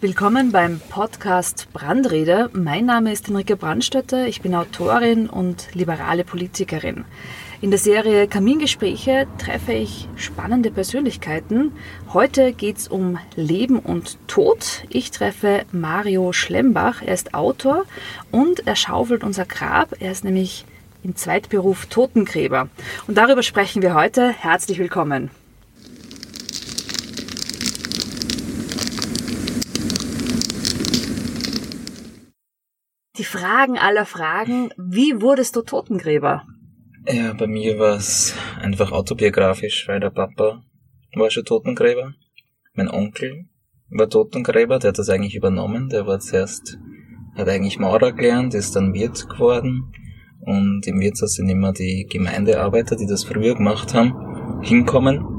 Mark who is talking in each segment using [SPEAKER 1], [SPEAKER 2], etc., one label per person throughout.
[SPEAKER 1] Willkommen beim Podcast Brandrede. Mein Name ist Henrike Brandstötter, ich bin Autorin und liberale Politikerin. In der Serie Kamingespräche treffe ich spannende Persönlichkeiten. Heute geht es um Leben und Tod. Ich treffe Mario Schlembach, er ist Autor und er schaufelt unser Grab. Er ist nämlich im Zweitberuf Totengräber. Und darüber sprechen wir heute. Herzlich willkommen. Fragen aller Fragen. Wie wurdest du Totengräber?
[SPEAKER 2] Ja, bei mir war es einfach autobiografisch, weil der Papa war schon Totengräber. Mein Onkel war Totengräber, der hat das eigentlich übernommen. Der war zuerst, hat eigentlich Maurer gelernt, ist dann Wirt geworden. Und im Wirtshaus sind immer die Gemeindearbeiter, die das früher gemacht haben, hinkommen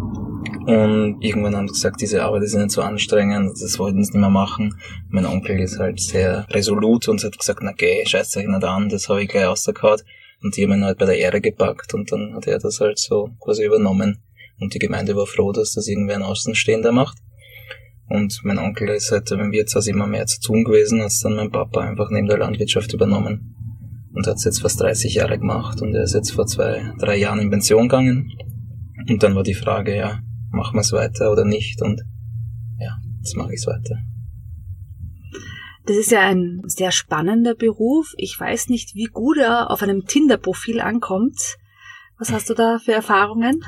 [SPEAKER 2] und irgendwann haben sie gesagt, diese Arbeit ist nicht so anstrengend, das wollten sie nicht mehr machen. Mein Onkel ist halt sehr resolut und hat gesagt, na geh, scheiß euch nicht an, das habe ich gleich rausgehauen. Und die haben ihn halt bei der Ehre gepackt und dann hat er das halt so quasi übernommen. Und die Gemeinde war froh, dass das irgendwer ein Außenstehender macht. Und mein Onkel ist halt im Wirtshaus immer mehr zu tun gewesen, hat dann mein Papa einfach neben der Landwirtschaft übernommen. Und hat es jetzt fast 30 Jahre gemacht und er ist jetzt vor zwei, drei Jahren in Pension gegangen. Und dann war die Frage, ja, machen wir es weiter oder nicht und ja, jetzt mache ich es weiter.
[SPEAKER 1] Das ist ja ein sehr spannender Beruf. Ich weiß nicht, wie gut er auf einem Tinder-Profil ankommt. Was hast du da für Erfahrungen?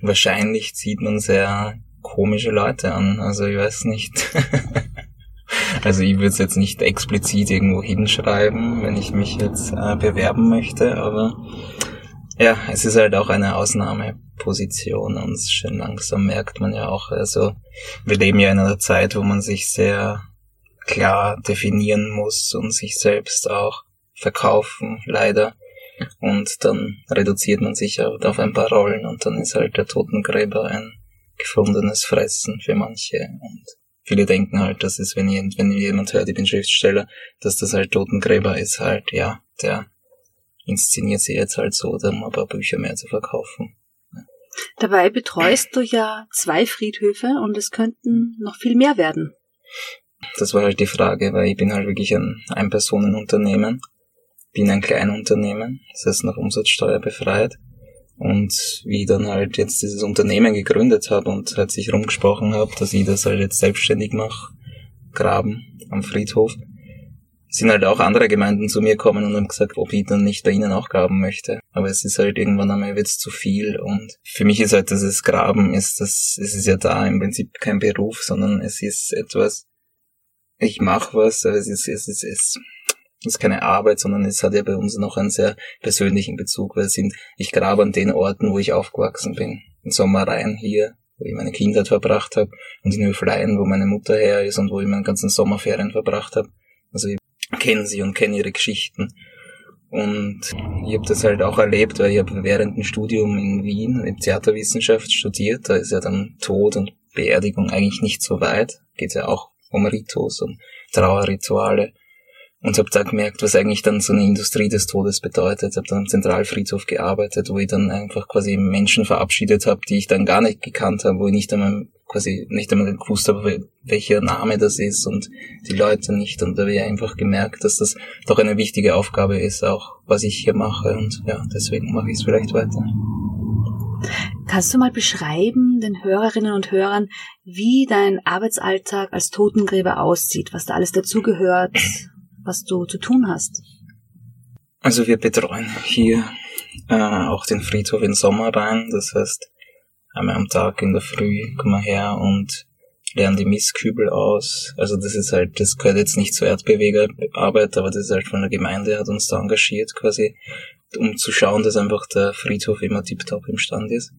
[SPEAKER 2] Wahrscheinlich zieht man sehr komische Leute an. Also ich weiß nicht. also ich würde es jetzt nicht explizit irgendwo hinschreiben, wenn ich mich jetzt äh, bewerben möchte, aber ja, es ist halt auch eine Ausnahmeposition und schön langsam merkt man ja auch, also wir leben ja in einer Zeit, wo man sich sehr klar definieren muss und sich selbst auch verkaufen, leider. Und dann reduziert man sich halt auf ein paar Rollen und dann ist halt der Totengräber ein gefundenes Fressen für manche und viele denken halt, es, wenn, wenn jemand hört, ich bin Schriftsteller, dass das halt Totengräber ist halt, ja, der inszeniert sie jetzt halt so, um ein paar Bücher mehr zu verkaufen.
[SPEAKER 1] Dabei betreust du ja zwei Friedhöfe und es könnten noch viel mehr werden.
[SPEAKER 2] Das war halt die Frage, weil ich bin halt wirklich ein Ein-Personen-Unternehmen, bin ein Kleinunternehmen, das heißt noch Umsatzsteuer befreit. Und wie ich dann halt jetzt dieses Unternehmen gegründet habe und halt sich rumgesprochen habe, dass ich das halt jetzt selbstständig mache, graben am Friedhof, sind halt auch andere Gemeinden zu mir gekommen und haben gesagt, ob ich dann nicht bei ihnen auch graben möchte. Aber es ist halt irgendwann einmal wird's zu viel und für mich ist halt dieses Graben ist das, es ist ja da im Prinzip kein Beruf, sondern es ist etwas, ich mache was, aber es ist, es ist, es ist keine Arbeit, sondern es hat ja bei uns noch einen sehr persönlichen Bezug, weil es sind, ich grabe an den Orten, wo ich aufgewachsen bin. In Sommereien hier, wo ich meine Kindheit verbracht habe und in Höfleien, wo meine Mutter her ist und wo ich meine ganzen Sommerferien verbracht habe. Also ich kenne sie und kenne ihre Geschichten. Und ich habe das halt auch erlebt, weil ich habe während dem Studium in Wien in Theaterwissenschaft studiert. Da ist ja dann Tod und Beerdigung eigentlich nicht so weit. Geht ja auch um Ritus und Trauerrituale. Und habe da gemerkt, was eigentlich dann so eine Industrie des Todes bedeutet. Habe dann am Zentralfriedhof gearbeitet, wo ich dann einfach quasi Menschen verabschiedet habe, die ich dann gar nicht gekannt habe, wo ich nicht einmal quasi nicht einmal gewusst habe, welcher Name das ist und die Leute nicht. Und da habe ich einfach gemerkt, dass das doch eine wichtige Aufgabe ist, auch was ich hier mache. Und ja, deswegen mache ich es vielleicht weiter.
[SPEAKER 1] Kannst du mal beschreiben den Hörerinnen und Hörern, wie dein Arbeitsalltag als Totengräber aussieht, was da alles dazugehört, was du zu tun hast?
[SPEAKER 2] Also wir betreuen hier äh, auch den Friedhof in Sommer rein. Das heißt, einmal am Tag in der Früh kommen wir her und lernen die Mistkübel aus. Also das ist halt, das gehört jetzt nicht zur Erdbewegerarbeit, aber das ist halt von der Gemeinde, hat uns da engagiert quasi, um zu schauen, dass einfach der Friedhof immer tiptop im Stand ist.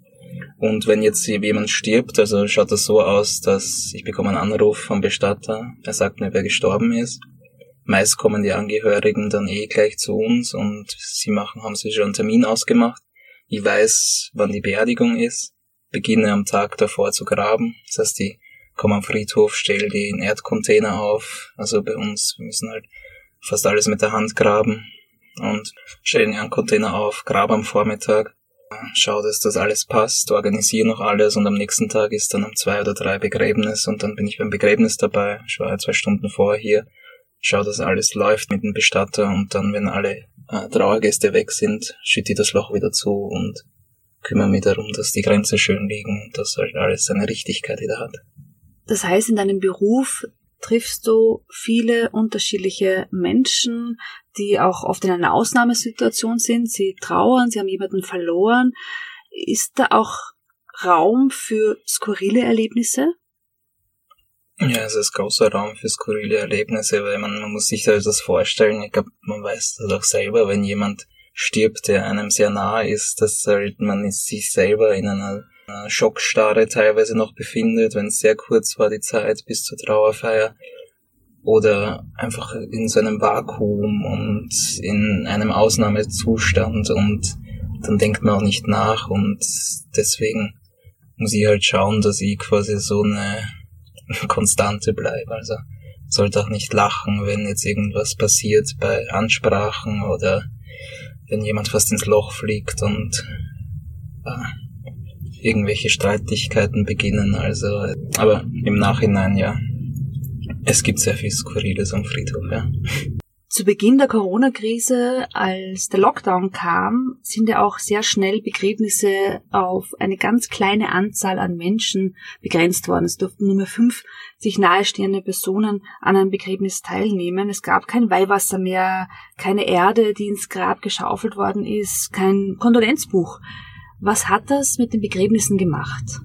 [SPEAKER 2] Und wenn jetzt jemand stirbt, also schaut das so aus, dass ich bekomme einen Anruf vom Bestatter, er sagt mir, wer gestorben ist. Meist kommen die Angehörigen dann eh gleich zu uns und sie machen, haben sich schon einen Termin ausgemacht. Ich weiß, wann die Beerdigung ist beginne am Tag davor zu graben. Das heißt, die kommen am Friedhof, stellen den Erdcontainer auf. Also bei uns, wir müssen halt fast alles mit der Hand graben und stellen den Erdcontainer auf, graben am Vormittag. schaue, dass das alles passt, organisiere noch alles und am nächsten Tag ist dann um zwei oder drei Begräbnis und dann bin ich beim Begräbnis dabei, ich war zwei Stunden vorher hier, schaue, dass alles läuft mit dem Bestatter und dann, wenn alle äh, Trauergäste weg sind, schütte ich das Loch wieder zu und kümmere mich darum, dass die Grenzen schön liegen und dass halt alles seine Richtigkeit wieder hat.
[SPEAKER 1] Das heißt, in deinem Beruf triffst du viele unterschiedliche Menschen, die auch oft in einer Ausnahmesituation sind. Sie trauern, sie haben jemanden verloren. Ist da auch Raum für skurrile Erlebnisse?
[SPEAKER 2] Ja, es ist großer Raum für skurrile Erlebnisse, weil man, man muss sich da das vorstellen. Ich glaube, man weiß das auch selber, wenn jemand stirbt, der einem sehr nahe ist, dass halt man sich selber in einer Schockstarre teilweise noch befindet, wenn es sehr kurz war die Zeit bis zur Trauerfeier oder einfach in so einem Vakuum und in einem Ausnahmezustand und dann denkt man auch nicht nach und deswegen muss ich halt schauen, dass ich quasi so eine Konstante bleibe. Also sollte auch nicht lachen, wenn jetzt irgendwas passiert bei Ansprachen oder wenn jemand fast ins Loch fliegt und äh, irgendwelche Streitigkeiten beginnen. Also, aber im Nachhinein ja. Es gibt sehr viel Skurriles am Friedhof, ja.
[SPEAKER 1] Zu Beginn der Corona-Krise, als der Lockdown kam, sind ja auch sehr schnell Begräbnisse auf eine ganz kleine Anzahl an Menschen begrenzt worden. Es durften nur mehr fünf sich nahestehende Personen an einem Begräbnis teilnehmen. Es gab kein Weihwasser mehr, keine Erde, die ins Grab geschaufelt worden ist, kein Kondolenzbuch. Was hat das mit den Begräbnissen gemacht?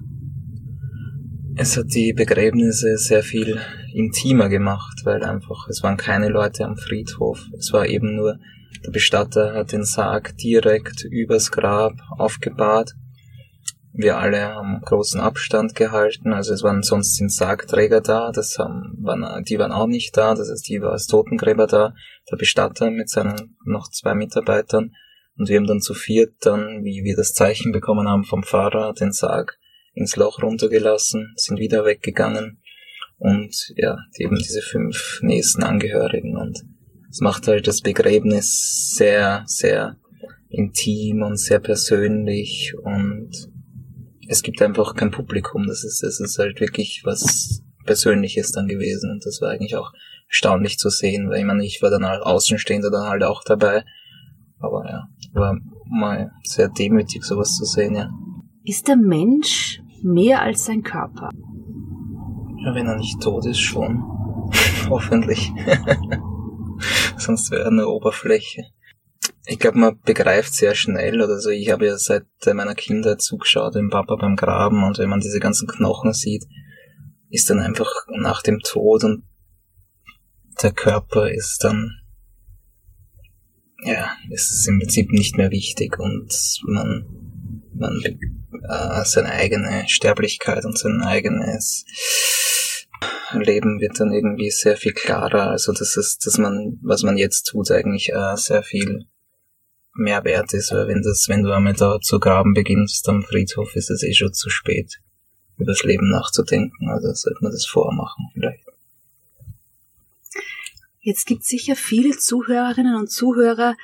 [SPEAKER 2] Es hat die Begräbnisse sehr viel intimer gemacht, weil einfach, es waren keine Leute am Friedhof. Es war eben nur, der Bestatter hat den Sarg direkt übers Grab aufgebahrt. Wir alle haben großen Abstand gehalten, also es waren sonst sind Sargträger da, das haben, waren, die waren auch nicht da, das heißt, die war als Totengräber da, der Bestatter mit seinen noch zwei Mitarbeitern und wir haben dann zu viert dann, wie wir das Zeichen bekommen haben vom Pfarrer, den Sarg ins Loch runtergelassen, sind wieder weggegangen und ja, eben diese fünf nächsten Angehörigen und es macht halt das Begräbnis sehr, sehr intim und sehr persönlich und es gibt einfach kein Publikum. Das ist, das ist halt wirklich was Persönliches dann gewesen und das war eigentlich auch erstaunlich zu sehen, weil ich meine, ich war dann halt Außenstehender dann halt auch dabei. Aber ja, war mal sehr demütig sowas zu sehen, ja.
[SPEAKER 1] Ist der Mensch mehr als sein Körper.
[SPEAKER 2] Ja, wenn er nicht tot ist, schon. Hoffentlich. Sonst wäre er eine Oberfläche. Ich glaube, man begreift sehr schnell, oder so. Ich habe ja seit meiner Kindheit zugeschaut, dem Papa beim Graben, und wenn man diese ganzen Knochen sieht, ist dann einfach nach dem Tod und der Körper ist dann, ja, es ist im Prinzip nicht mehr wichtig und man, man äh, seine eigene Sterblichkeit und sein eigenes Leben wird dann irgendwie sehr viel klarer. Also das ist, dass man, was man jetzt tut, eigentlich äh, sehr viel mehr wert ist, weil wenn das, wenn du einmal da zu graben beginnst am Friedhof, ist es eh schon zu spät, über das Leben nachzudenken. Also sollte man das vormachen vielleicht.
[SPEAKER 1] Jetzt gibt sicher viele Zuhörerinnen und Zuhörer,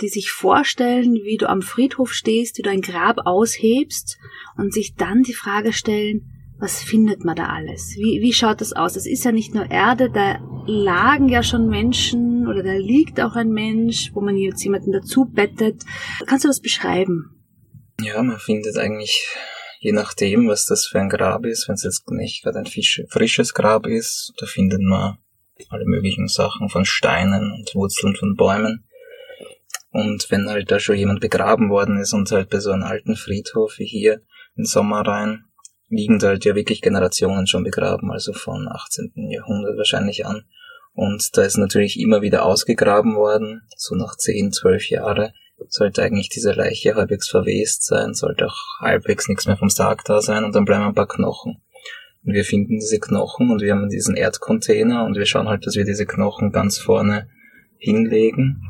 [SPEAKER 1] die sich vorstellen, wie du am Friedhof stehst, wie du ein Grab aushebst und sich dann die Frage stellen, was findet man da alles? Wie, wie schaut das aus? Es ist ja nicht nur Erde, da lagen ja schon Menschen oder da liegt auch ein Mensch, wo man jetzt jemanden dazu bettet. Kannst du das beschreiben?
[SPEAKER 2] Ja, man findet eigentlich, je nachdem, was das für ein Grab ist, wenn es jetzt nicht gerade ein frisches Grab ist, da findet man alle möglichen Sachen von Steinen und Wurzeln von Bäumen. Und wenn halt da schon jemand begraben worden ist und halt bei so einem alten Friedhof wie hier in Sommerrhein liegen da halt ja wirklich Generationen schon begraben, also von 18. Jahrhundert wahrscheinlich an. Und da ist natürlich immer wieder ausgegraben worden, so nach 10, 12 Jahre sollte eigentlich diese Leiche halbwegs verwest sein, sollte auch halbwegs nichts mehr vom Sarg da sein und dann bleiben ein paar Knochen. Und wir finden diese Knochen und wir haben diesen Erdcontainer und wir schauen halt, dass wir diese Knochen ganz vorne hinlegen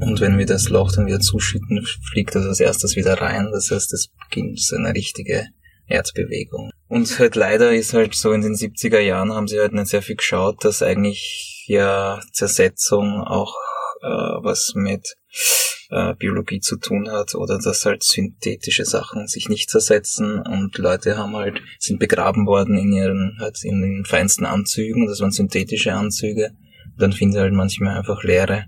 [SPEAKER 2] und wenn wir das Loch dann wieder zuschütten, fliegt das als erstes wieder rein. Das heißt, es beginnt so eine richtige Erdbewegung. Und halt leider ist halt so in den 70er Jahren haben sie halt nicht sehr viel geschaut, dass eigentlich ja Zersetzung auch äh, was mit äh, Biologie zu tun hat oder dass halt synthetische Sachen sich nicht zersetzen und Leute haben halt, sind begraben worden in ihren, halt in den feinsten Anzügen, das waren synthetische Anzüge. dann finden sie halt manchmal einfach leere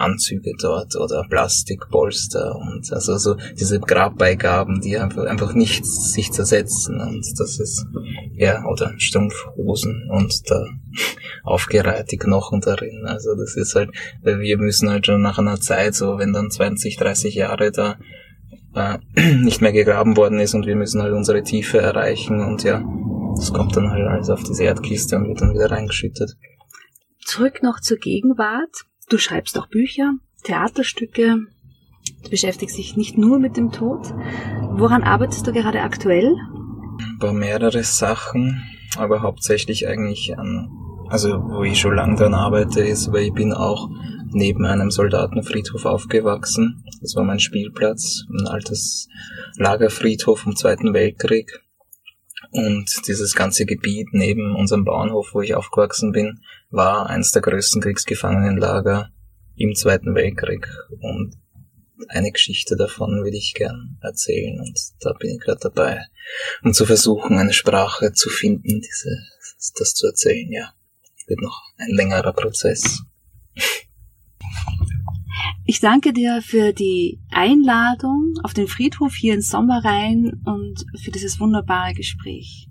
[SPEAKER 2] Anzüge dort oder Plastikpolster und also so diese Grabbeigaben, die einfach, einfach nichts sich zersetzen und das ist, ja, oder Strumpfhosen und da aufgereihte Knochen darin. Also das ist halt, wir müssen halt schon nach einer Zeit, so wenn dann 20, 30 Jahre da äh, nicht mehr gegraben worden ist und wir müssen halt unsere Tiefe erreichen und ja, das kommt dann halt alles auf diese Erdkiste und wird dann wieder reingeschüttet.
[SPEAKER 1] Zurück noch zur Gegenwart. Du schreibst auch Bücher, Theaterstücke, du beschäftigst dich nicht nur mit dem Tod. Woran arbeitest du gerade aktuell?
[SPEAKER 2] Bei mehrere Sachen, aber hauptsächlich eigentlich an, also wo ich schon lange dran arbeite, ist, weil ich bin auch neben einem Soldatenfriedhof aufgewachsen. Das war mein Spielplatz, ein altes Lagerfriedhof vom Zweiten Weltkrieg. Und dieses ganze Gebiet neben unserem Bauernhof, wo ich aufgewachsen bin, war eines der größten Kriegsgefangenenlager im Zweiten Weltkrieg. Und eine Geschichte davon würde ich gern erzählen und da bin ich gerade dabei, um zu versuchen, eine Sprache zu finden, diese, das zu erzählen, ja. Wird noch ein längerer Prozess.
[SPEAKER 1] Ich danke dir für die Einladung auf den Friedhof hier in Sommerrhein und für dieses wunderbare Gespräch.